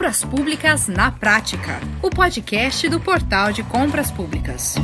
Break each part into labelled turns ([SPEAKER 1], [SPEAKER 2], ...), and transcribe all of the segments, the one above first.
[SPEAKER 1] Compras Públicas na Prática, o podcast do Portal de Compras Públicas.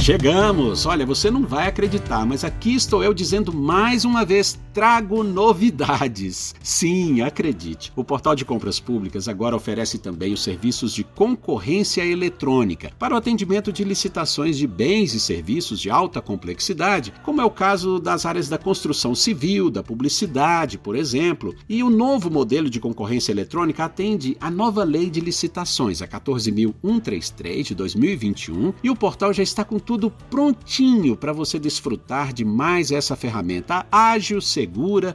[SPEAKER 2] Chegamos! Olha, você não vai acreditar, mas aqui estou eu dizendo mais uma vez: trago novidades. Sim, acredite. O portal de compras públicas agora oferece também os serviços de concorrência eletrônica para o atendimento de licitações de bens e serviços de alta complexidade, como é o caso das áreas da construção civil, da publicidade, por exemplo. E o novo modelo de concorrência eletrônica atende à nova lei de licitações, a 14.133 de 2021, e o portal já está com tudo prontinho para você desfrutar de mais essa ferramenta ágil, segura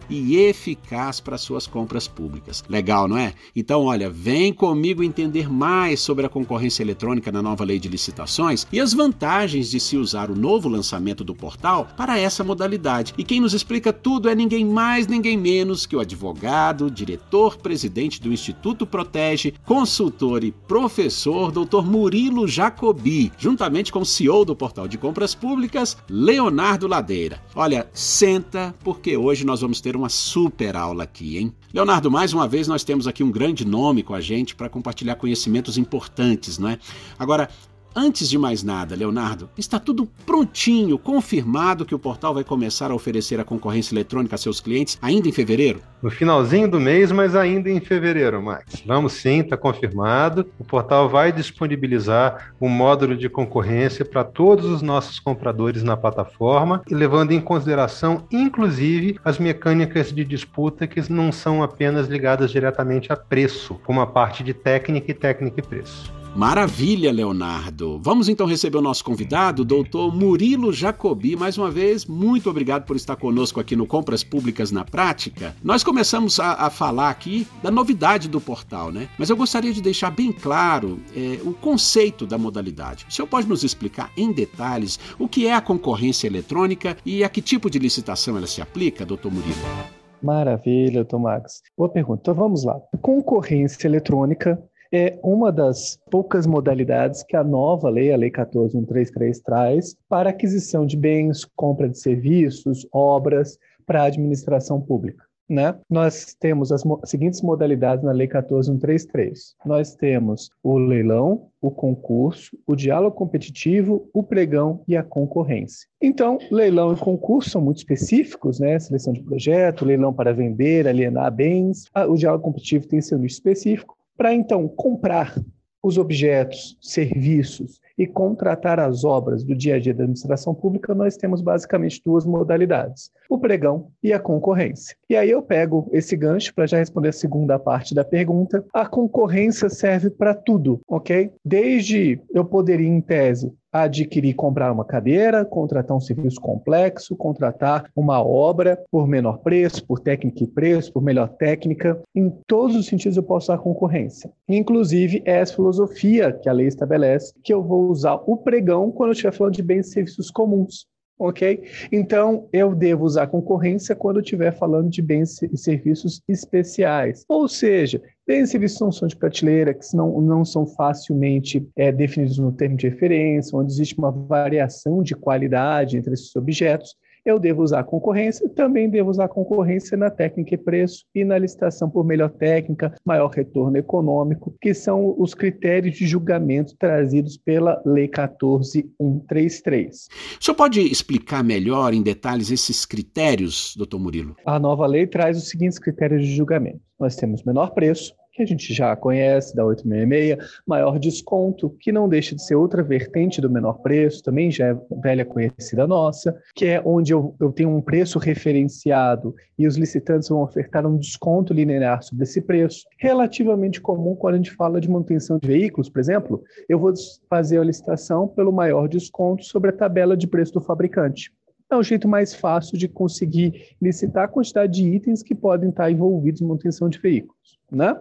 [SPEAKER 2] e eficaz para suas compras públicas. Legal, não é? Então, olha, vem comigo entender mais sobre a concorrência eletrônica na nova lei de licitações e as vantagens de se usar o novo lançamento do portal para essa modalidade. E quem nos explica tudo é ninguém mais, ninguém menos que o advogado, diretor-presidente do Instituto Protege, consultor e professor, Dr. Murilo Jacobi, juntamente com o CEO do Portal de Compras Públicas, Leonardo Ladeira. Olha, senta, porque hoje nós vamos ter uma super aula aqui, hein? Leonardo, mais uma vez nós temos aqui um grande nome com a gente para compartilhar conhecimentos importantes, não é? Agora, Antes de mais nada, Leonardo, está tudo prontinho, confirmado que o portal vai começar a oferecer a concorrência eletrônica a seus clientes ainda em fevereiro?
[SPEAKER 3] No finalzinho do mês, mas ainda em fevereiro, Max. Vamos sim, está confirmado. O portal vai disponibilizar um módulo de concorrência para todos os nossos compradores na plataforma, levando em consideração, inclusive, as mecânicas de disputa que não são apenas ligadas diretamente a preço, como a parte de técnica e técnica e preço.
[SPEAKER 2] Maravilha, Leonardo. Vamos então receber o nosso convidado, o doutor Murilo Jacobi. Mais uma vez, muito obrigado por estar conosco aqui no Compras Públicas na Prática. Nós começamos a, a falar aqui da novidade do portal, né? Mas eu gostaria de deixar bem claro é, o conceito da modalidade. O senhor pode nos explicar em detalhes o que é a concorrência eletrônica e a que tipo de licitação ela se aplica, doutor Murilo?
[SPEAKER 4] Maravilha, Tomax. Boa pergunta. Então vamos lá. Concorrência eletrônica é uma das poucas modalidades que a nova lei, a Lei 14133, traz para aquisição de bens, compra de serviços, obras para a administração pública. Né? Nós temos as mo seguintes modalidades na Lei 14133. Nós temos o leilão, o concurso, o diálogo competitivo, o pregão e a concorrência. Então, leilão e concurso são muito específicos, né? Seleção de projeto, leilão para vender, alienar bens. Ah, o diálogo competitivo tem seu nicho específico. Para então comprar os objetos, serviços e contratar as obras do dia a dia da administração pública, nós temos basicamente duas modalidades: o pregão e a concorrência. E aí eu pego esse gancho para já responder a segunda parte da pergunta. A concorrência serve para tudo, ok? Desde eu poderia, em tese, adquirir, comprar uma cadeira, contratar um serviço complexo, contratar uma obra por menor preço, por técnica e preço, por melhor técnica. Em todos os sentidos eu posso usar concorrência. Inclusive, é essa filosofia que a lei estabelece que eu vou usar o pregão quando eu estiver falando de bens e serviços comuns ok? Então, eu devo usar concorrência quando estiver falando de bens e serviços especiais. Ou seja, bens e serviços não são de prateleira, que não, não são facilmente é, definidos no termo de referência, onde existe uma variação de qualidade entre esses objetos eu devo usar concorrência, também devo usar concorrência na técnica e preço e na licitação por melhor técnica, maior retorno econômico, que são os critérios de julgamento trazidos pela Lei 14133.
[SPEAKER 2] O senhor pode explicar melhor em detalhes esses critérios, doutor Murilo?
[SPEAKER 4] A nova lei traz os seguintes critérios de julgamento. Nós temos menor preço, que a gente já conhece, da 866, maior desconto, que não deixa de ser outra vertente do menor preço, também já é velha conhecida nossa, que é onde eu, eu tenho um preço referenciado e os licitantes vão ofertar um desconto linear sobre esse preço. Relativamente comum quando a gente fala de manutenção de veículos, por exemplo, eu vou fazer a licitação pelo maior desconto sobre a tabela de preço do fabricante é o jeito mais fácil de conseguir licitar a quantidade de itens que podem estar envolvidos em manutenção de veículos. Né?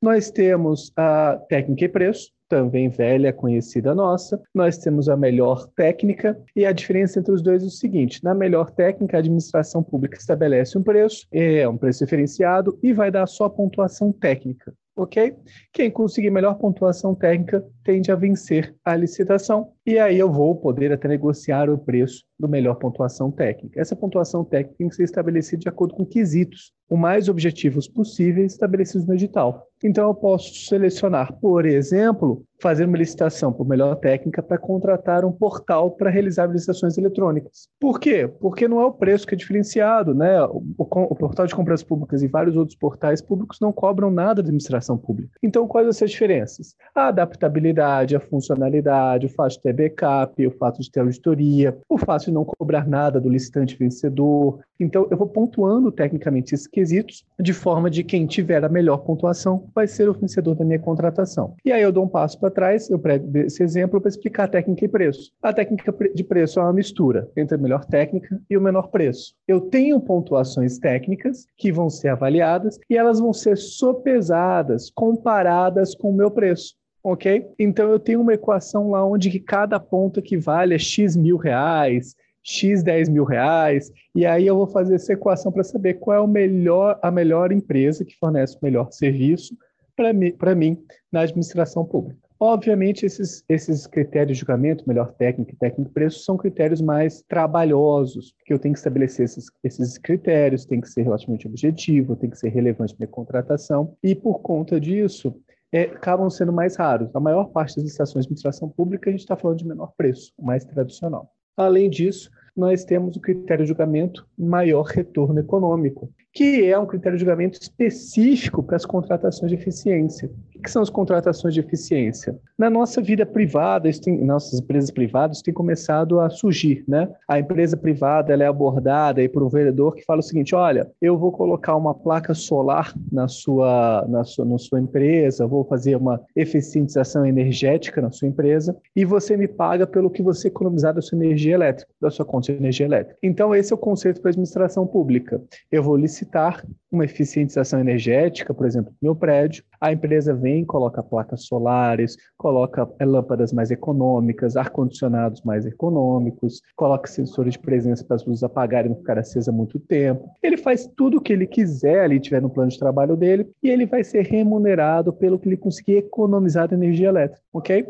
[SPEAKER 4] Nós temos a técnica e preço, também velha, conhecida nossa. Nós temos a melhor técnica e a diferença entre os dois é o seguinte: na melhor técnica, a administração pública estabelece um preço, é um preço diferenciado e vai dar só pontuação técnica ok? Quem conseguir melhor pontuação técnica tende a vencer a licitação. E aí eu vou poder até negociar o preço do melhor pontuação técnica. Essa pontuação técnica tem que ser estabelecida de acordo com quesitos, o mais objetivos possíveis estabelecidos no edital. Então, eu posso selecionar, por exemplo, fazer uma licitação por melhor técnica para contratar um portal para realizar licitações eletrônicas. Por quê? Porque não é o preço que é diferenciado, né? O, o, portal de compras públicas e vários outros portais públicos não cobram nada da administração pública. Então, quais são as diferenças? A adaptabilidade, a funcionalidade, o de ter backup, o fato de ter auditoria, o fato de não cobrar nada do licitante vencedor. Então, eu vou pontuando tecnicamente esses quesitos de forma de quem tiver a melhor pontuação vai ser o vencedor da minha contratação. E aí eu dou um passo para trás, eu prego esse exemplo para explicar a técnica e preço. A técnica de preço é uma mistura entre a melhor técnica e o menor preço. Eu tenho pontuações técnicas que vão ser avaliadas e elas vão ser sopesadas, comparadas com o meu preço ok? Então eu tenho uma equação lá onde que cada ponto equivale a x mil reais, x 10 mil reais, e aí eu vou fazer essa equação para saber qual é o melhor, a melhor empresa que fornece o melhor serviço para mim, mim na administração pública. Obviamente, esses, esses critérios de julgamento, melhor técnica e técnico preço, são critérios mais trabalhosos, porque eu tenho que estabelecer esses, esses critérios, tem que ser relativamente objetivo, tem que ser relevante para a contratação, e por conta disso, é, acabam sendo mais raros. A maior parte das licitações de administração pública, a gente está falando de menor preço, mais tradicional. Além disso, nós temos o critério de julgamento maior retorno econômico, que é um critério de julgamento específico para as contratações de eficiência. O que são as contratações de eficiência? Na nossa vida privada, tem, nossas empresas privadas têm começado a surgir, né? A empresa privada ela é abordada aí por um vendedor que fala o seguinte: olha, eu vou colocar uma placa solar na sua, na sua, na sua empresa, vou fazer uma eficientização energética na sua empresa e você me paga pelo que você economizar da sua energia elétrica, da sua conta de energia elétrica. Então, esse é o conceito para a administração pública. Eu vou licitar uma eficientização energética, por exemplo, no meu prédio, a empresa vem, coloca placas solares, coloca eh, lâmpadas mais econômicas, ar-condicionados mais econômicos, coloca sensores de presença para as luzes apagarem e não ficar acesa muito tempo. Ele faz tudo o que ele quiser ali, tiver no plano de trabalho dele, e ele vai ser remunerado pelo que ele conseguir economizar de energia elétrica, ok?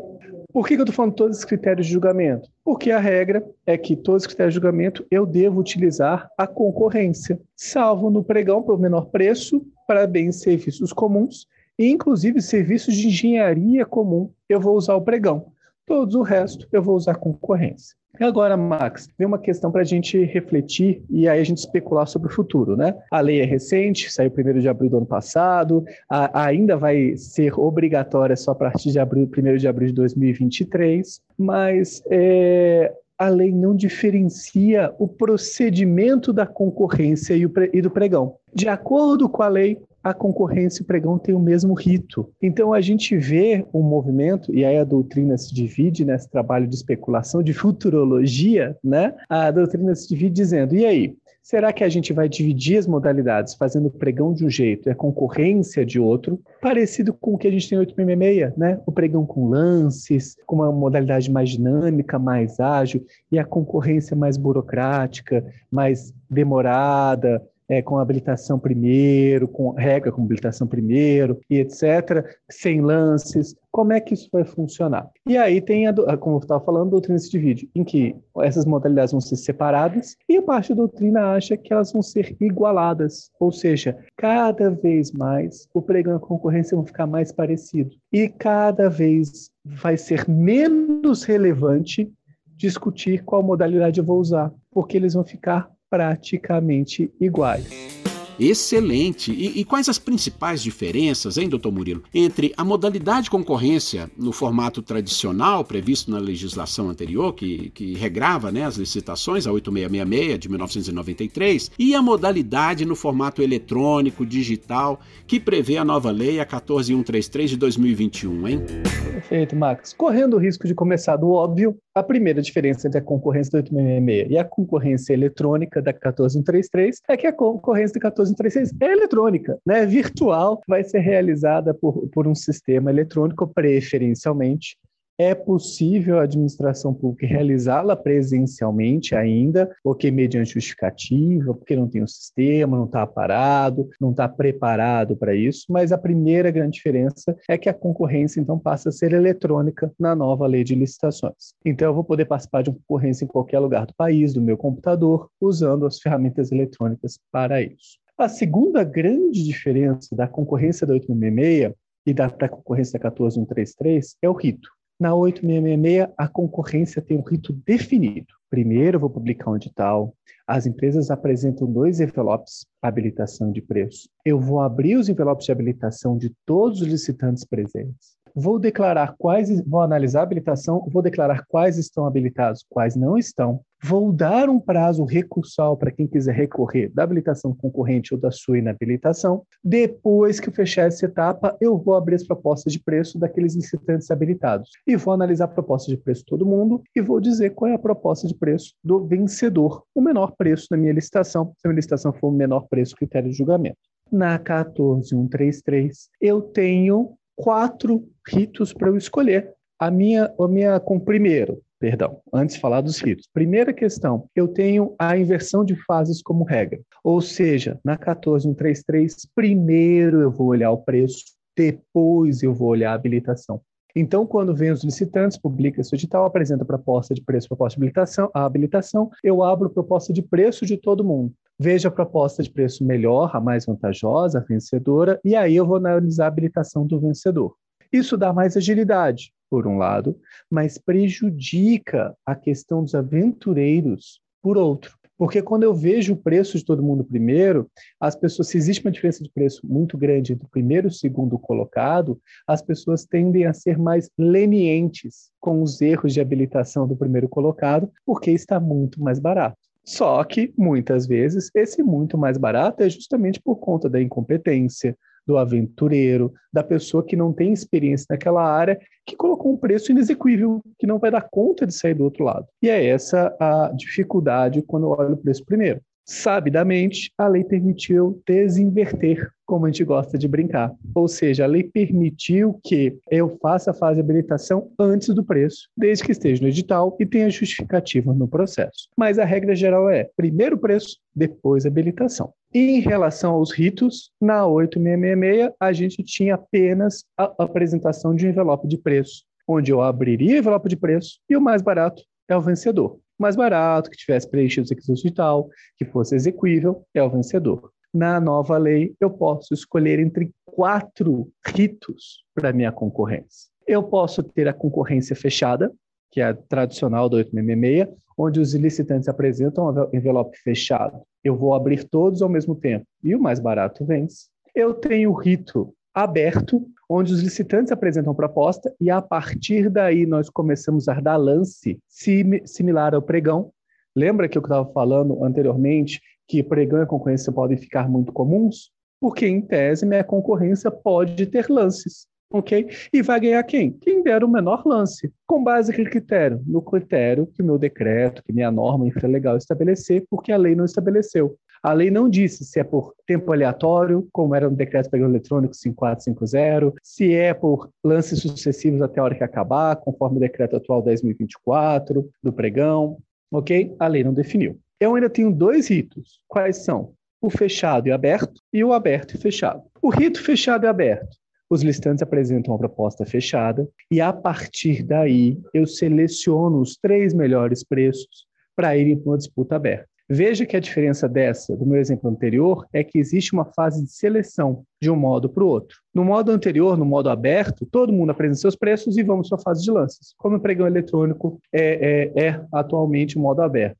[SPEAKER 4] Por que, que eu estou falando todos esses critérios de julgamento? Porque a regra é que todos os critérios de julgamento eu devo utilizar a concorrência, salvo no pregão por menor preço para bens e serviços comuns, e inclusive serviços de engenharia comum eu vou usar o pregão. Todos o resto eu vou usar concorrência. E agora, Max, vem uma questão para a gente refletir e aí a gente especular sobre o futuro, né? A lei é recente, saiu 1 de abril do ano passado, a, ainda vai ser obrigatória só a partir de abril, 1 de abril de 2023, mas é, a lei não diferencia o procedimento da concorrência e, o, e do pregão. De acordo com a lei, a concorrência e o pregão têm o mesmo rito. Então a gente vê um movimento, e aí a doutrina se divide nesse trabalho de especulação, de futurologia, né? A doutrina se divide dizendo: e aí? Será que a gente vai dividir as modalidades, fazendo o pregão de um jeito e a concorrência de outro, parecido com o que a gente tem no 866, né? O pregão com lances, com uma modalidade mais dinâmica, mais ágil, e a concorrência mais burocrática, mais demorada, é, com habilitação primeiro, com regra com habilitação primeiro e etc., sem lances. Como é que isso vai funcionar? E aí tem, a, como eu estava falando, a doutrina se divide, em que essas modalidades vão ser separadas e a parte da doutrina acha que elas vão ser igualadas, ou seja, cada vez mais o pregão e a concorrência vão ficar mais parecidos e cada vez vai ser menos relevante discutir qual modalidade eu vou usar, porque eles vão ficar praticamente iguais.
[SPEAKER 2] Excelente! E, e, quais as principais diferenças, hein, doutor Murilo, entre a modalidade de concorrência no formato tradicional, previsto na legislação anterior, que, que regrava né, as licitações, a 8666 de 1993, e a modalidade no formato eletrônico, digital, que prevê a nova lei, a 14133 de 2021, hein?
[SPEAKER 4] Perfeito, Max. Correndo o risco de começar do óbvio, a primeira diferença entre a concorrência da 866 e a concorrência eletrônica da 14133 é que a concorrência da 14136 é eletrônica, né? virtual, vai ser realizada por, por um sistema eletrônico preferencialmente É possível a administração pública realizá-la presencialmente ainda, porque mediante justificativa, porque não tem o um sistema, não está parado, não está preparado para isso, mas a primeira grande diferença é que a concorrência então passa a ser eletrônica na nova lei de licitações. Então eu vou poder participar de uma concorrência em qualquer lugar do país, do meu computador, usando as ferramentas eletrônicas para isso. A segunda grande diferença da concorrência da 866 e da concorrência da 14133 é o rito. Na 8666, a concorrência tem um rito definido. Primeiro, eu vou publicar um edital. As empresas apresentam dois envelopes habilitação de preço. Eu vou abrir os envelopes de habilitação de todos os licitantes presentes vou declarar quais, vou analisar a habilitação, vou declarar quais estão habilitados, quais não estão, vou dar um prazo recursal para quem quiser recorrer da habilitação concorrente ou da sua inabilitação. Depois que eu fechar essa etapa, eu vou abrir as propostas de preço daqueles licitantes habilitados e vou analisar a proposta de preço de todo mundo e vou dizer qual é a proposta de preço do vencedor, o menor preço da minha licitação, se a minha licitação for o menor preço critério de julgamento. Na 14133, eu tenho quatro ritos para eu escolher. A minha, a minha, com primeiro, perdão, antes de falar dos ritos. Primeira questão, eu tenho a inversão de fases como regra. Ou seja, na 14133, primeiro eu vou olhar o preço, depois eu vou olhar a habilitação. Então, quando vem os licitantes, publica esse edital, apresenta proposta de preço, proposta de habilitação, a habilitação, eu abro proposta de preço de todo mundo. Vejo a proposta de preço melhor, a mais vantajosa, a vencedora, e aí eu vou analisar a habilitação do vencedor. Isso dá mais agilidade, por um lado, mas prejudica a questão dos aventureiros, por outro. Porque quando eu vejo o preço de todo mundo primeiro, as pessoas, se existe uma diferença de preço muito grande entre o primeiro e o segundo colocado, as pessoas tendem a ser mais lenientes com os erros de habilitação do primeiro colocado, porque está muito mais barato. Só que, muitas vezes, esse muito mais barato é justamente por conta da incompetência, do aventureiro, da pessoa que não tem experiência naquela área, que colocou um preço inexequível, que não vai dar conta de sair do outro lado. E é essa a dificuldade quando eu olho o preço primeiro. Sabidamente, a lei permitiu desinverter, como a gente gosta de brincar. Ou seja, a lei permitiu que eu faça a fase de habilitação antes do preço, desde que esteja no edital e tenha justificativa no processo. Mas a regra geral é primeiro preço, depois habilitação. Em relação aos ritos, na 8666, a gente tinha apenas a apresentação de um envelope de preço, onde eu abriria o envelope de preço e o mais barato é o vencedor mais barato, que tivesse preenchido os requisitos de tal, que fosse execuível, é o vencedor. Na nova lei, eu posso escolher entre quatro ritos para minha concorrência. Eu posso ter a concorrência fechada, que é a tradicional do 866, onde os licitantes apresentam um envelope fechado. Eu vou abrir todos ao mesmo tempo e o mais barato vence. Eu tenho o rito aberto, onde os licitantes apresentam proposta e a partir daí nós começamos a dar lance similar ao pregão. Lembra que eu estava falando anteriormente que pregão e concorrência podem ficar muito comuns? Porque, em tese, minha concorrência pode ter lances, ok? E vai ganhar quem? Quem der o menor lance. Com base em que critério? No critério que meu decreto, que minha norma infralegal estabelecer, porque a lei não estabeleceu. A lei não disse se é por tempo aleatório, como era no decreto pregão eletrônico 5450, se é por lances sucessivos até a hora que acabar, conforme o decreto atual 10.024 do pregão, ok? A lei não definiu. Eu ainda tenho dois ritos. Quais são? O fechado e aberto e o aberto e fechado. O rito fechado e aberto. Os listantes apresentam uma proposta fechada e, a partir daí, eu seleciono os três melhores preços para irem para uma disputa aberta. Veja que a diferença dessa, do meu exemplo anterior, é que existe uma fase de seleção de um modo para o outro. No modo anterior, no modo aberto, todo mundo apresenta seus preços e vamos para a fase de lances. Como o pregão eletrônico é, é, é atualmente o modo aberto.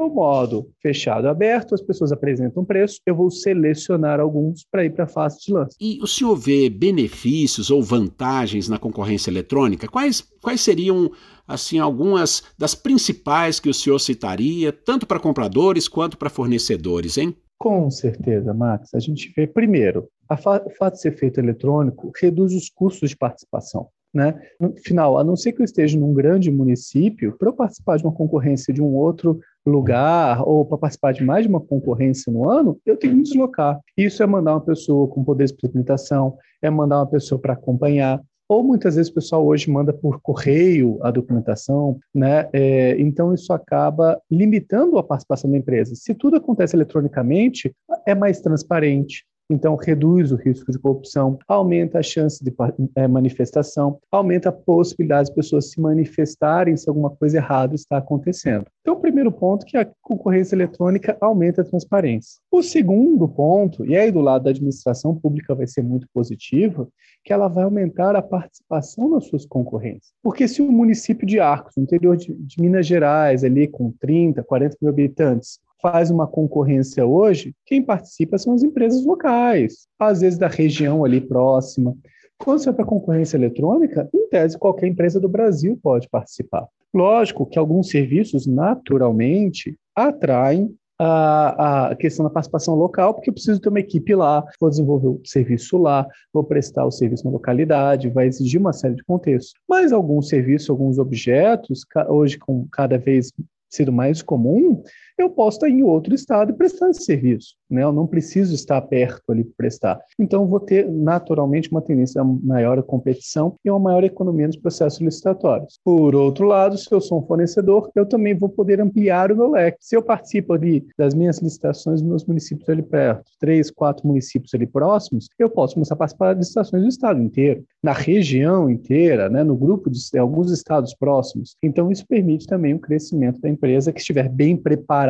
[SPEAKER 4] No modo fechado aberto, as pessoas apresentam preço, eu vou selecionar alguns para ir para a fase de lance.
[SPEAKER 2] E o senhor vê benefícios ou vantagens na concorrência eletrônica? Quais, quais seriam assim algumas das principais que o senhor citaria, tanto para compradores quanto para fornecedores, hein?
[SPEAKER 4] Com certeza, Max. A gente vê, primeiro, o fato de ser feito eletrônico reduz os custos de participação. Né? No final, a não ser que eu esteja num grande município, para eu participar de uma concorrência de um outro lugar ou para participar de mais de uma concorrência no ano, eu tenho que me deslocar. Isso é mandar uma pessoa com poder de implementação, é mandar uma pessoa para acompanhar. ou muitas vezes o pessoal hoje manda por correio a documentação, né? É, então isso acaba limitando a participação da empresa. Se tudo acontece eletronicamente, é mais transparente, então, reduz o risco de corrupção, aumenta a chance de é, manifestação, aumenta a possibilidade de pessoas se manifestarem se alguma coisa errada está acontecendo. Então, o primeiro ponto é que a concorrência eletrônica aumenta a transparência. O segundo ponto, e aí do lado da administração pública vai ser muito positivo, que ela vai aumentar a participação nas suas concorrências. Porque se o município de Arcos, no interior de, de Minas Gerais, ali com 30, 40 mil habitantes, faz uma concorrência hoje, quem participa são as empresas locais, às vezes da região ali próxima. Quando você vai para concorrência eletrônica, em tese, qualquer empresa do Brasil pode participar. Lógico que alguns serviços, naturalmente, atraem a, a, questão da participação local, porque eu preciso ter uma equipe lá, vou desenvolver o serviço lá, vou prestar o serviço na localidade, vai exigir uma série de contextos. Mas alguns serviços, alguns objetos, hoje com cada vez sido mais comum, eu posso estar em outro estado e prestar esse serviço. Né? Eu não preciso estar perto ali para prestar. Então, vou ter naturalmente uma tendência a maior competição e uma maior economia nos processos licitatórios. Por outro lado, se eu sou um fornecedor, eu também vou poder ampliar o meu leque. Se eu participo ali das minhas licitações nos meus municípios ali perto, três, quatro municípios ali próximos, eu posso começar a participar das licitações do estado inteiro, na região inteira, né? no grupo de alguns estados próximos. Então, isso permite também o crescimento da empresa que estiver bem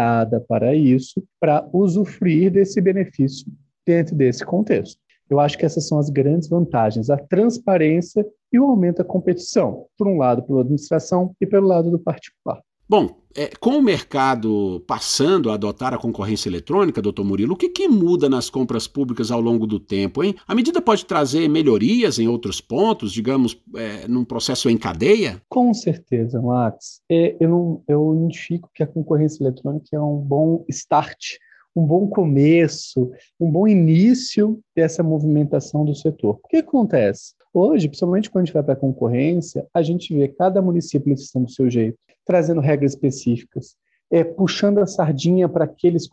[SPEAKER 4] preparada para isso, para usufruir desse benefício dentro desse contexto. Eu acho que essas são as grandes vantagens, a transparência e o aumento da competição, por um lado pela administração e pelo lado do particular.
[SPEAKER 2] Bom, é, com o mercado passando a adotar a concorrência eletrônica, doutor Murilo, o que, que, muda nas compras públicas ao longo do tempo, hein? A medida pode trazer melhorias em outros pontos, digamos, é, num processo em cadeia?
[SPEAKER 4] Com certeza, Max. É, eu, não, eu identifico que a concorrência eletrônica é um bom start um bom começo, um bom início dessa movimentação do setor. O que acontece? Hoje, principalmente quando a gente vai para a concorrência, a gente vê cada município licitando do seu jeito trazendo regras específicas é, puxando a sardinha para aqueles,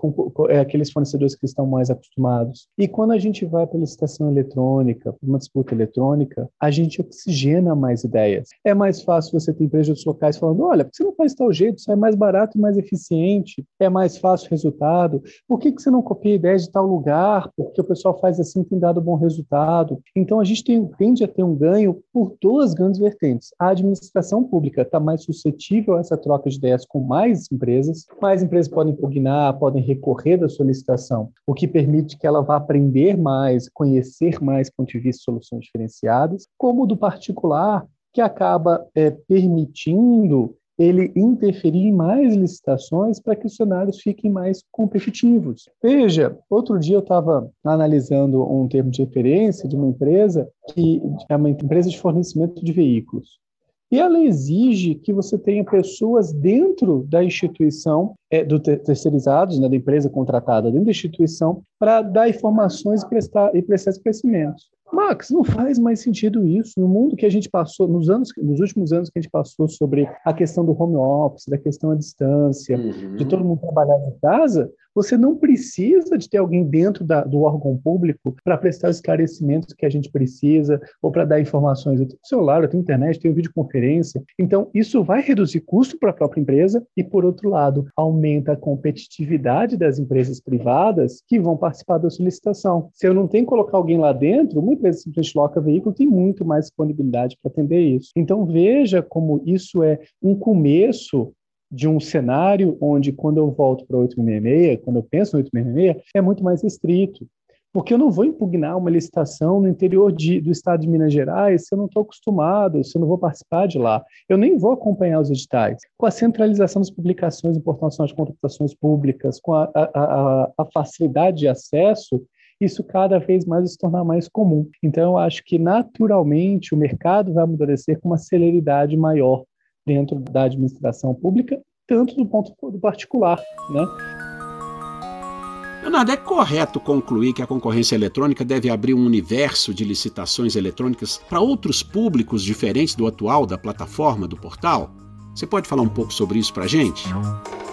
[SPEAKER 4] é, aqueles fornecedores que estão mais acostumados. E quando a gente vai para a licitação eletrônica, para uma disputa eletrônica, a gente oxigena mais ideias. É mais fácil você ter empresas locais falando: olha, por que você não faz tal jeito? Isso é mais barato e mais eficiente, é mais fácil o resultado. Por que, que você não copia ideias de tal lugar? Porque o pessoal faz assim tem dado bom resultado. Então a gente tem, tende a ter um ganho por duas grandes vertentes. A administração pública está mais suscetível a essa troca de ideias com mais empresas empresas, mais empresas podem impugnar, podem recorrer da solicitação, o que permite que ela vá aprender mais, conhecer mais ponto de vista soluções diferenciadas, como do particular, que acaba é, permitindo ele interferir em mais licitações para que os cenários fiquem mais competitivos. Veja, outro dia eu estava analisando um termo de referência de uma empresa que é uma empresa de fornecimento de veículos. E ela exige que você tenha pessoas dentro da instituição, é, do terceirizados, né, da empresa contratada dentro da instituição, para dar informações e prestar, e prestar esclarecimentos. Max, não faz mais sentido isso. No mundo que a gente passou, nos anos, nos últimos anos que a gente passou sobre a questão do home office, da questão à distância, uhum. de todo mundo trabalhar em casa, você não precisa de ter alguém dentro da, do órgão público para prestar os esclarecimentos que a gente precisa ou para dar informações. Eu tenho celular, eu tenho internet, eu tenho videoconferência. Então, isso vai reduzir custo para a própria empresa e, por outro lado, aumenta a competitividade das empresas privadas que vão participar da solicitação. Se eu não tenho que colocar alguém lá dentro, uma empresa simplesmente loca veículo tem muito mais disponibilidade para atender isso. Então, veja como isso é um começo de um cenário onde, quando eu volto para 866, quando eu penso no 866, é muito mais restrito. Porque eu não vou impugnar uma licitação no interior de, do estado de Minas Gerais se eu não estou acostumado, se eu não vou participar de lá. Eu nem vou acompanhar os editais. Com a centralização das publicações em Portal de Contratações Públicas, com a, a, a, facilidade de acesso, isso cada vez mais se tornar mais comum. Então, eu acho que naturalmente o mercado vai amadurecer com uma celeridade maior dentro da administração pública, tanto do ponto do particular, né?
[SPEAKER 2] Leonardo, é correto concluir que a concorrência eletrônica deve abrir um universo de licitações eletrônicas para outros públicos diferentes do atual da plataforma do portal? Você pode falar um pouco sobre isso para a gente?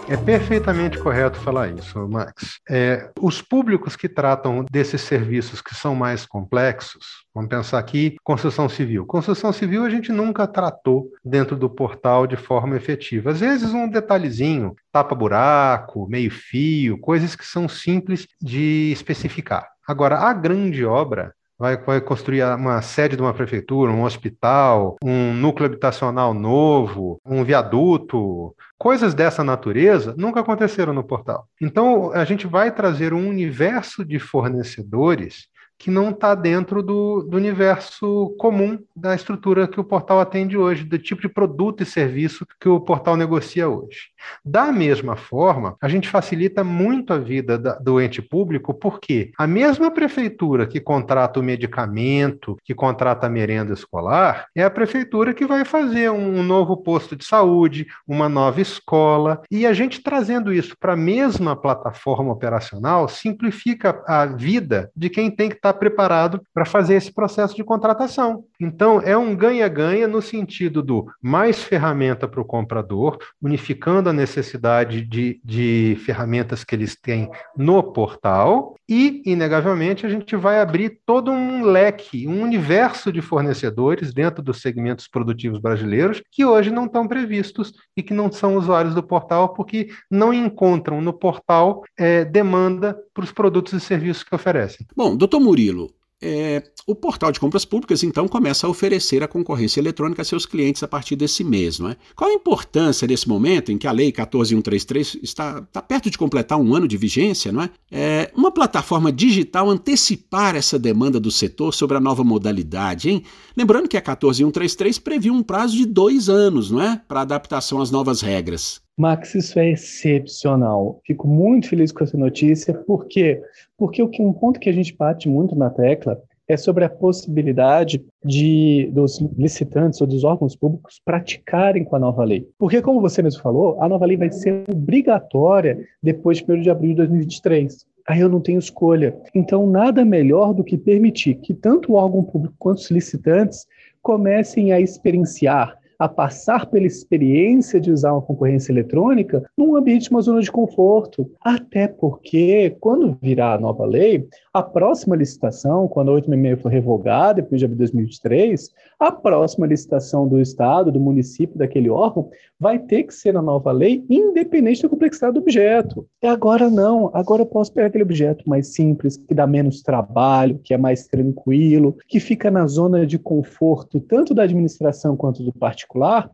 [SPEAKER 3] É perfeitamente correto falar isso, Max. É, os públicos que tratam desses serviços que são mais complexos, vamos pensar aqui, construção civil. Construção civil a gente nunca tratou dentro do portal de forma efetiva. Às vezes um detalhezinho, tapa-buraco, meio-fio, coisas que são simples de especificar. Agora, a grande obra, vai, vai construir uma sede de uma prefeitura, um hospital, um núcleo habitacional novo, um viaduto, coisas dessa natureza nunca aconteceram no portal. Então, a gente vai trazer um universo de fornecedores que não está dentro do, do, universo comum da estrutura que o portal atende hoje, do tipo de produto e serviço que o portal negocia hoje. Da mesma forma, a gente facilita muito a vida da, do ente público, porque a mesma prefeitura que contrata o medicamento, que contrata a merenda escolar, é a prefeitura que vai fazer um novo posto de saúde, uma nova escola, e a gente trazendo isso para a mesma plataforma operacional simplifica a vida de quem tem que estar tá preparado para fazer esse processo de contratação. Então, é um ganha-ganha no sentido do mais ferramenta para o comprador, unificando a necessidade de, de ferramentas que eles têm no portal, e, inegavelmente, a gente vai abrir todo um leque, um universo de fornecedores dentro dos segmentos produtivos brasileiros que hoje não estão previstos e que não são usuários do portal porque não encontram no portal é, demanda para os produtos e serviços que oferecem.
[SPEAKER 2] Bom, doutor Murilo, é, o portal de compras públicas então começa a oferecer a concorrência eletrônica a seus clientes a partir desse mês. Não é? Qual a importância nesse momento em que a Lei 14133 está, está perto de completar um ano de vigência? Não é? é? Uma plataforma digital antecipar essa demanda do setor sobre a nova modalidade, hein? Lembrando que a 14133 previu um prazo de dois anos não é? para adaptação às novas regras.
[SPEAKER 4] Max, isso é excepcional. Fico muito feliz com essa notícia, por quê? Porque um ponto que a gente bate muito na tecla é sobre a possibilidade de dos licitantes ou dos órgãos públicos praticarem com a nova lei. Porque, como você mesmo falou, a nova lei vai ser obrigatória depois de 1 de abril de 2023. Aí eu não tenho escolha. Então, nada melhor do que permitir que tanto o órgão público quanto os licitantes comecem a experienciar a passar pela experiência de usar uma concorrência eletrônica num ambiente, uma zona de conforto. Até porque, quando virar a nova lei, a próxima licitação, quando a 866 for revogada, depois de 2023, a próxima licitação do Estado, do município, daquele órgão, vai ter que ser na nova lei, independente da complexidade do objeto. E agora não, agora eu posso pegar aquele objeto mais simples, que dá menos trabalho, que é mais tranquilo, que fica na zona de conforto, tanto da administração quanto do particular,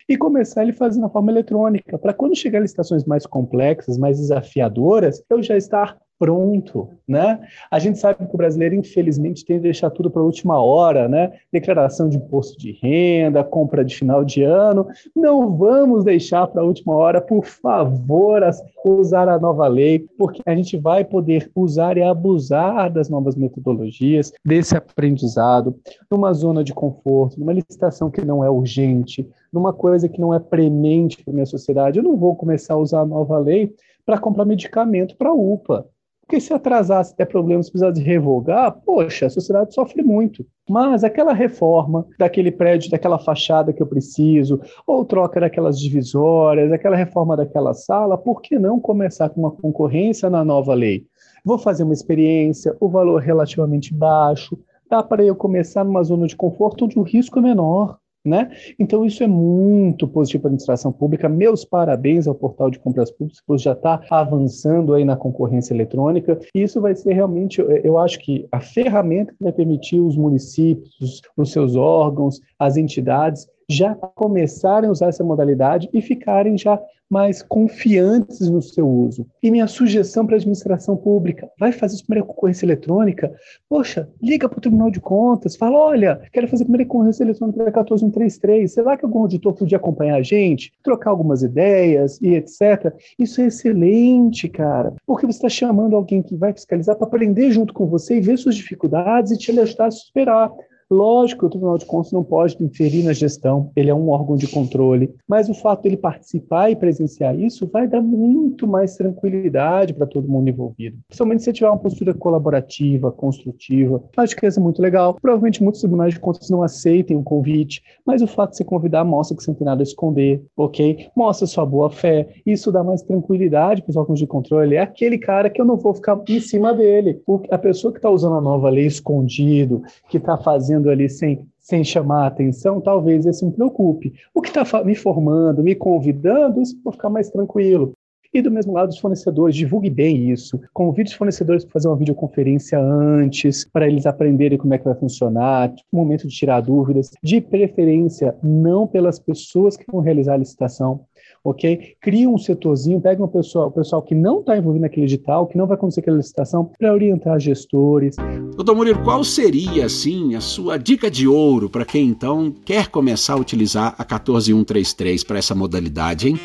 [SPEAKER 4] e começar ele fazer na forma eletrônica, para quando chegar licitações mais complexas, mais desafiadoras, eu já estar pronto, né? A gente sabe que o brasileiro, infelizmente, tem que deixar tudo para a última hora, né? Declaração de imposto de renda, compra de final de ano. Não vamos deixar para a última hora, por favor, usar a nova lei, porque a gente vai poder usar e abusar das novas metodologias, desse aprendizado, numa zona de conforto, numa licitação que não é urgente, numa coisa que não é premente para minha sociedade. Eu não vou começar a usar a nova lei para comprar medicamento para a UPA. Porque se atrasar, se der problemas, precisar de revogar, poxa, a sociedade sofre muito. Mas aquela reforma daquele prédio, daquela fachada que eu preciso, ou troca daquelas divisórias, aquela reforma daquela sala, por que não começar com uma concorrência na nova lei? Vou fazer uma experiência, o valor é relativamente baixo, dá para eu começar numa zona de conforto onde o risco é menor. Né? Então, isso é muito positivo para a administração pública. Meus parabéns ao portal de compras públicas, que já está avançando aí na concorrência eletrônica. E isso vai ser realmente, eu acho que a ferramenta que vai permitir os municípios, os seus órgãos, as entidades já começarem a usar essa modalidade e ficarem já mais confiantes no seu uso. E minha sugestão para a administração pública, vai fazer sua primeira concorrência eletrônica? Poxa, liga para o Tribunal de Contas, fala, olha, quero fazer a primeira concorrência eletrônica da 14133, será que algum auditor podia acompanhar a gente, trocar algumas ideias e etc? Isso é excelente, cara, porque você está chamando alguém que vai fiscalizar para aprender junto com você e ver suas dificuldades e te ajudar a superar. Lógico que o Tribunal de Contas não pode interferir na gestão, ele é um órgão de controle, mas o fato dele participar e presenciar isso vai dar muito mais tranquilidade para todo mundo envolvido. Principalmente se tiver uma postura colaborativa, construtiva. Acho que isso é muito legal. Provavelmente muitos tribunais de contas não aceitem o convite, mas o fato de você convidar mostra que você não tem nada a esconder, ok? Mostra sua boa fé. Isso dá mais tranquilidade para os órgãos de controle. É aquele cara que eu não vou ficar em cima dele. A pessoa que está usando a nova lei escondido, que está fazendo ali sem sem chamar a atenção, talvez esse me preocupe. O que está me formando, me convidando, isso vou ficar mais tranquilo. E do mesmo lado, os fornecedores, divulgue bem isso. Convide os fornecedores para fazer uma videoconferência antes, para eles aprenderem como é que vai funcionar, um momento de tirar dúvidas. De preferência, não pelas pessoas que vão realizar a licitação, ok? Cria um setorzinho, pega um pessoal, o pessoal que não está envolvido naquele edital, que não vai acontecer aquela licitação, para orientar gestores.
[SPEAKER 2] Doutor Murilo, qual seria, assim, a sua dica de ouro para quem, então, quer começar a utilizar a 14133 para essa modalidade, hein?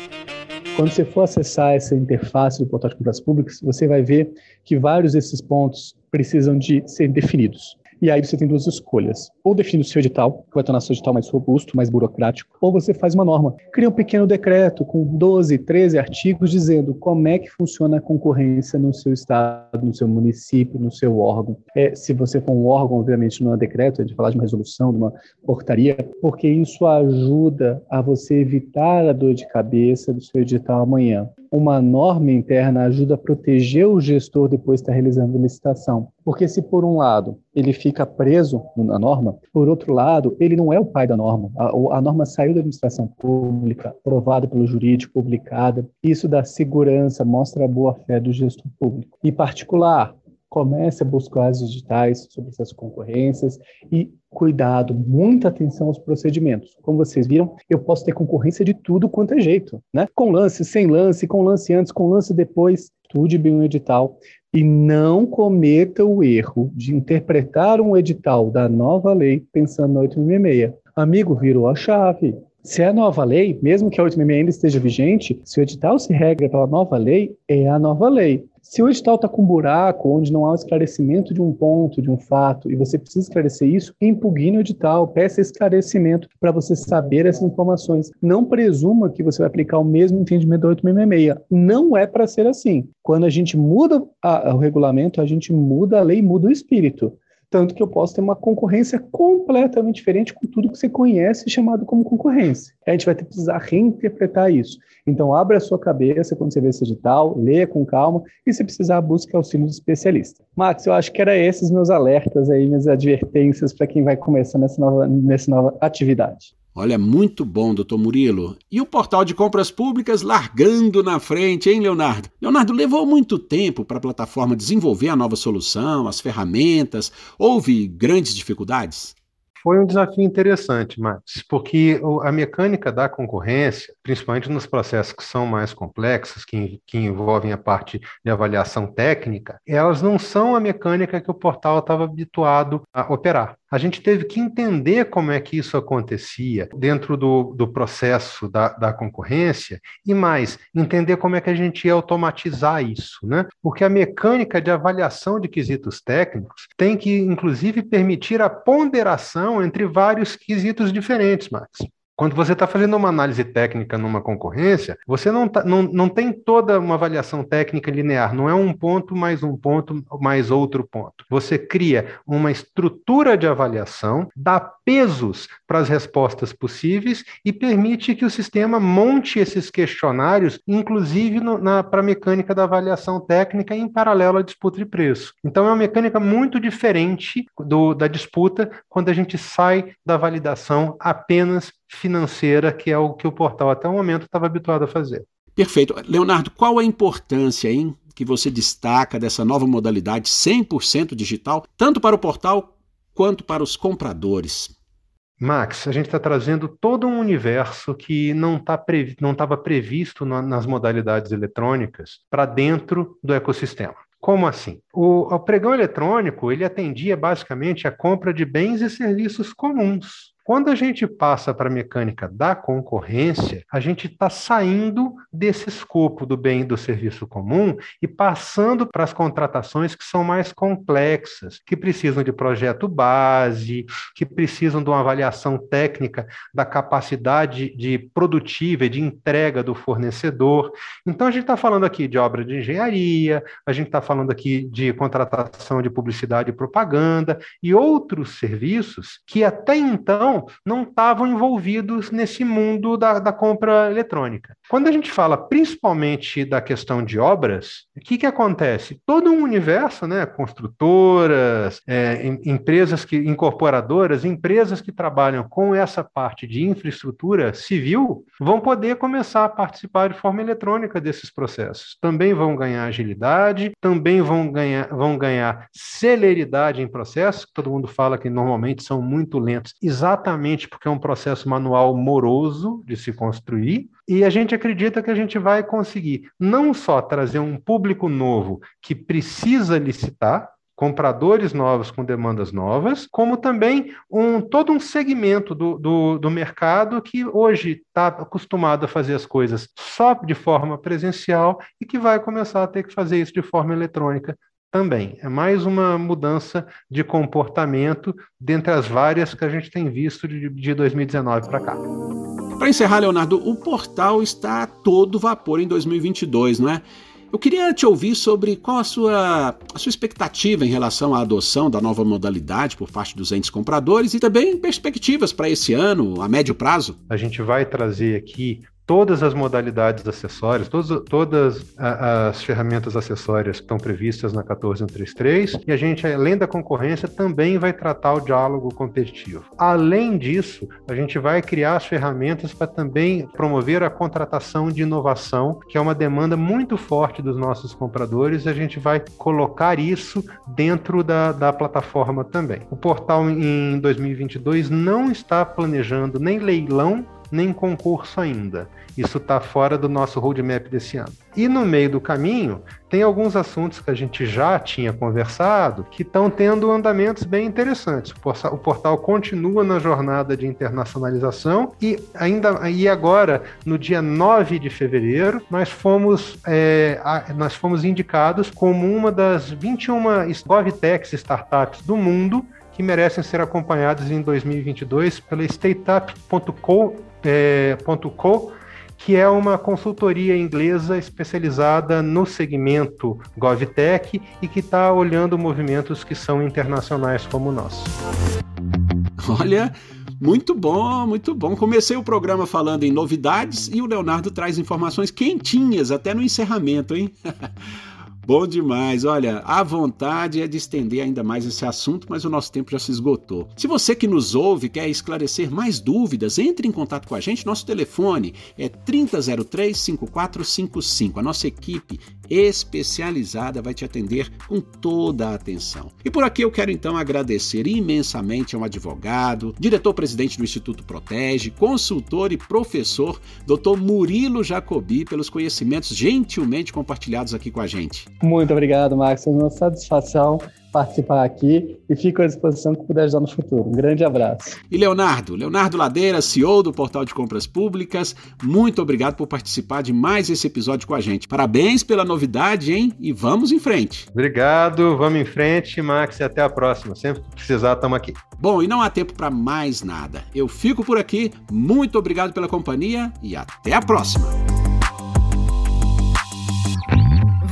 [SPEAKER 4] Quando você for acessar essa interface do portal de compras públicas, você vai ver que vários desses pontos precisam de ser definidos. E aí você tem duas escolhas. Ou define o seu edital, que vai tornar o seu edital mais robusto, mais burocrático, ou você faz uma norma. Cria um pequeno decreto com 12, 13 artigos dizendo como é que funciona a concorrência no seu estado, no seu município, no seu órgão. É, se você for um órgão, obviamente não é decreto, é de falar de uma resolução, de uma portaria, porque isso ajuda a você evitar a dor de cabeça do seu edital amanhã uma norma interna ajuda a proteger o gestor depois de estar realizando a licitação. Porque se por um lado ele fica preso na norma, por outro lado, ele não é o pai da norma. A, a norma saiu da administração pública, aprovada pelo jurídico, publicada. Isso dá segurança, mostra a boa-fé do gestor público. Em particular, comece a buscar os editais sobre essas concorrências e cuidado, muita atenção aos procedimentos. Como vocês viram, eu posso ter concorrência de tudo quanto é jeito, né? Com lance, sem lance, com lance antes, com lance depois, estude bem o edital e não cometa o erro de interpretar um edital da nova lei pensando na 866. Amigo, virou a chave. Se é a nova lei, mesmo que a 866 ainda esteja vigente, se o edital se regra pela nova lei, é a nova lei. Se o edital está com um buraco, onde não há o esclarecimento de um ponto, de um fato, e você precisa esclarecer isso, impugne o edital, peça esclarecimento para você saber essas informações. Não presuma que você vai aplicar o mesmo entendimento da 866. Não é para ser assim. Quando a gente muda a, o regulamento, a gente muda a lei, muda o espírito tanto que eu posso ter uma concorrência completamente diferente com tudo que você conhece chamado como concorrência. A gente vai ter que precisar reinterpretar isso. Então, abra a sua cabeça quando você vê esse edital, leia com calma e, se precisar, busque auxílio de especialista. Max, eu acho que era esses meus alertas aí, minhas advertências para quem vai começar nessa nova, nessa nova atividade.
[SPEAKER 2] Olha, muito bom, doutor Murilo. E o portal de compras públicas largando na frente, hein, Leonardo? Leonardo, levou muito tempo para a plataforma desenvolver a nova solução, as ferramentas? Houve grandes dificuldades?
[SPEAKER 3] Foi um desafio interessante, Max, porque a mecânica da concorrência, principalmente nos processos que são mais complexos, que, que envolvem a parte de avaliação técnica, elas não são a mecânica que o portal estava habituado a operar. A gente teve que entender como é que isso acontecia dentro do, do processo da, da concorrência e mais, entender como é que a gente ia automatizar isso, né? Porque a mecânica de avaliação de quesitos técnicos tem que, inclusive, permitir a ponderação entre vários quesitos diferentes, Max. Quando você está fazendo uma análise técnica numa concorrência, você não, tá, não, não tem toda uma avaliação técnica linear, não é um ponto mais um ponto mais outro ponto. Você cria uma estrutura de avaliação, dá pesos para as respostas possíveis e permite que o sistema monte esses questionários, inclusive para a mecânica da avaliação técnica em paralelo à disputa de preço. Então é uma mecânica muito diferente do, da disputa quando a gente sai da validação apenas financeira, que é o que o portal até o momento estava habituado a fazer.
[SPEAKER 2] Perfeito. Leonardo, qual a importância hein, que você destaca dessa nova modalidade 100% digital, tanto para o portal quanto para os compradores?
[SPEAKER 3] Max, a gente está trazendo todo um universo que não tá previ estava previsto na, nas modalidades eletrônicas para dentro do ecossistema. Como assim? O, o pregão eletrônico ele atendia basicamente a compra de bens e serviços comuns. Quando a gente passa para a mecânica da concorrência, a gente está saindo desse escopo do bem e do serviço comum e passando para as contratações que são mais complexas, que precisam de projeto base, que precisam de uma avaliação técnica da capacidade de produtiva e de entrega do fornecedor. Então, a gente está falando aqui de obra de engenharia, a gente está falando aqui de contratação de publicidade e propaganda e outros serviços que até então não estavam envolvidos nesse mundo da, da, compra eletrônica. Quando a gente fala principalmente da questão de obras, o que, que acontece? Todo um universo, né, construtoras, é, empresas que incorporadoras, empresas que trabalham com essa parte de infraestrutura civil, vão poder começar a participar de forma eletrônica desses processos. Também vão ganhar agilidade, também vão ganhar, vão ganhar celeridade em processos, que todo mundo fala que normalmente são muito lentos, exatamente exatamente porque é um processo manual moroso de se construir, e a gente acredita que a gente vai conseguir não só trazer um público novo que precisa licitar, compradores novos com demandas novas, como também um, todo um segmento do, do, do mercado que hoje está acostumado a fazer as coisas só de forma presencial e que vai começar a ter que fazer isso de forma eletrônica também. É mais uma mudança de comportamento dentre as várias que a gente tem visto de, de 2019 para cá.
[SPEAKER 2] Para encerrar, Leonardo, o portal está a todo vapor em 2022, não é? Eu queria te ouvir sobre qual a sua, a sua expectativa em relação à adoção da nova modalidade por parte dos entes compradores e também perspectivas para esse ano, a médio prazo.
[SPEAKER 3] A gente vai trazer aqui todas as modalidades acessórias, todas, todas as ferramentas acessórias que estão previstas na 14133, e a gente, além da concorrência, também vai tratar o diálogo competitivo. Além disso, a gente vai criar as ferramentas para também promover a contratação de inovação, que é uma demanda muito forte dos nossos compradores, e a gente vai colocar isso dentro da, da plataforma também. O portal em 2022 não está planejando nem leilão nem concurso ainda. Isso está fora do nosso roadmap desse ano. E no meio do caminho, tem alguns assuntos que a gente já tinha conversado que estão tendo andamentos bem interessantes. O portal continua na jornada de internacionalização e ainda e agora, no dia 9 de fevereiro, nós fomos, é, nós fomos indicados como uma das 21 GovTechs startups do mundo que merecem ser acompanhados em 2022 pela startup.co é, .co, que é uma consultoria inglesa especializada no segmento GovTech e que está olhando movimentos que são internacionais como o nosso.
[SPEAKER 2] Olha, muito bom, muito bom. Comecei o programa falando em novidades e o Leonardo traz informações quentinhas até no encerramento, hein? Bom demais. Olha, a vontade é de estender ainda mais esse assunto, mas o nosso tempo já se esgotou. Se você que nos ouve quer esclarecer mais dúvidas, entre em contato com a gente. Nosso telefone é 3003-5455. A nossa equipe especializada vai te atender com toda a atenção. E por aqui eu quero então agradecer imensamente ao advogado, diretor-presidente do Instituto Protege, consultor e professor, Dr. Murilo Jacobi, pelos conhecimentos gentilmente compartilhados aqui com a gente.
[SPEAKER 4] Muito obrigado, Max. É uma satisfação participar aqui e fico à disposição que puder ajudar no futuro. Um grande abraço.
[SPEAKER 2] E Leonardo, Leonardo Ladeira, CEO do Portal de Compras Públicas, muito obrigado por participar de mais esse episódio com a gente. Parabéns pela novidade, hein? E vamos em frente.
[SPEAKER 3] Obrigado, vamos em frente, Max, e até a próxima. Sempre que precisar, estamos aqui.
[SPEAKER 2] Bom, e não há tempo para mais nada. Eu fico por aqui. Muito obrigado pela companhia e até a próxima.